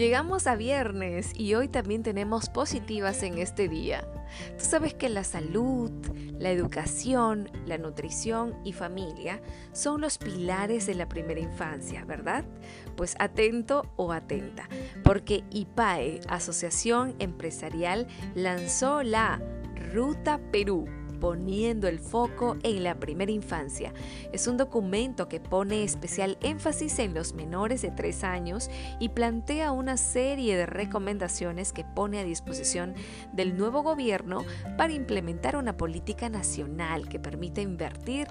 Llegamos a viernes y hoy también tenemos positivas en este día. Tú sabes que la salud, la educación, la nutrición y familia son los pilares de la primera infancia, ¿verdad? Pues atento o atenta, porque IPAE, Asociación Empresarial, lanzó la Ruta Perú poniendo el foco en la primera infancia. Es un documento que pone especial énfasis en los menores de 3 años y plantea una serie de recomendaciones que pone a disposición del nuevo gobierno para implementar una política nacional que permita invertir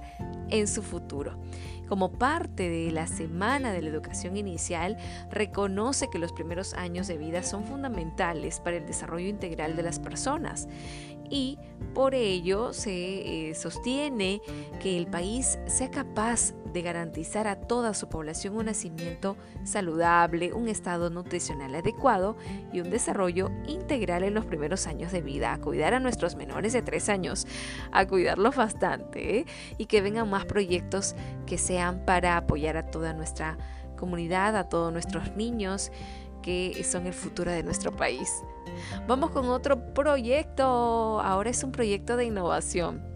en su futuro. Como parte de la Semana de la Educación Inicial, reconoce que los primeros años de vida son fundamentales para el desarrollo integral de las personas y por ello se eh, sostiene que el país sea capaz de garantizar a toda su población un nacimiento saludable, un estado nutricional adecuado y un desarrollo integral en los primeros años de vida, a cuidar a nuestros menores de tres años, a cuidarlos bastante ¿eh? y que vengan más proyectos que sean para apoyar a toda nuestra comunidad, a todos nuestros niños que son el futuro de nuestro país. Vamos con otro proyecto. Ahora es un proyecto de innovación.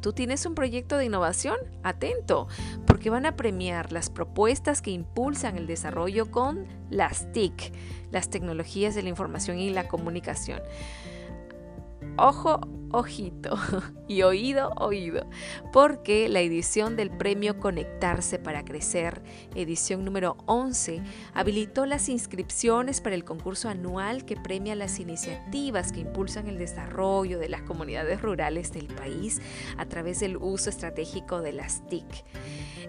¿Tú tienes un proyecto de innovación? Atento, porque van a premiar las propuestas que impulsan el desarrollo con las TIC, las tecnologías de la información y la comunicación. Ojo, ojito y oído, oído, porque la edición del premio Conectarse para Crecer, edición número 11, habilitó las inscripciones para el concurso anual que premia las iniciativas que impulsan el desarrollo de las comunidades rurales del país a través del uso estratégico de las TIC.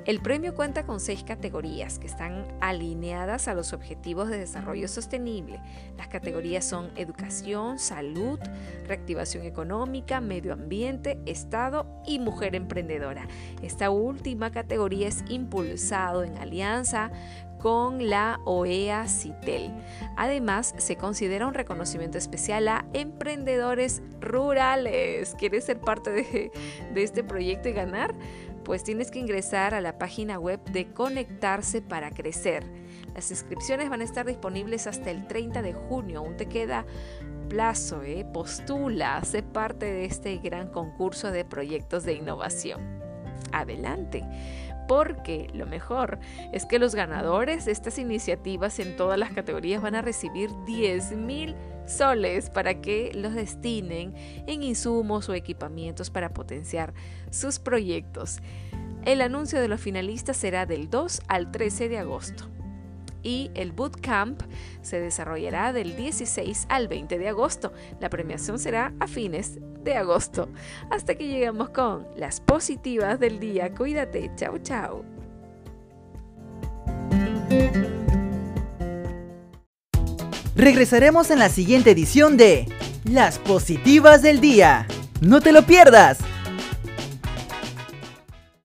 El premio cuenta con seis categorías que están alineadas a los objetivos de desarrollo sostenible. Las categorías son educación, salud, reactivación económica, medio ambiente, Estado y mujer emprendedora. Esta última categoría es impulsado en alianza con la OEA CITEL. Además, se considera un reconocimiento especial a emprendedores rurales. ¿Quieres ser parte de, de este proyecto y ganar? pues tienes que ingresar a la página web de Conectarse para Crecer. Las inscripciones van a estar disponibles hasta el 30 de junio, aún te queda plazo, ¿eh? postula, sé parte de este gran concurso de proyectos de innovación. Adelante porque lo mejor es que los ganadores de estas iniciativas en todas las categorías van a recibir 10 mil soles para que los destinen en insumos o equipamientos para potenciar sus proyectos. El anuncio de los finalistas será del 2 al 13 de agosto y el bootcamp se desarrollará del 16 al 20 de agosto. La premiación será a fines de agosto. Hasta que llegamos con las positivas del día. Cuídate. Chao, chao. Regresaremos en la siguiente edición de Las Positivas del Día. No te lo pierdas.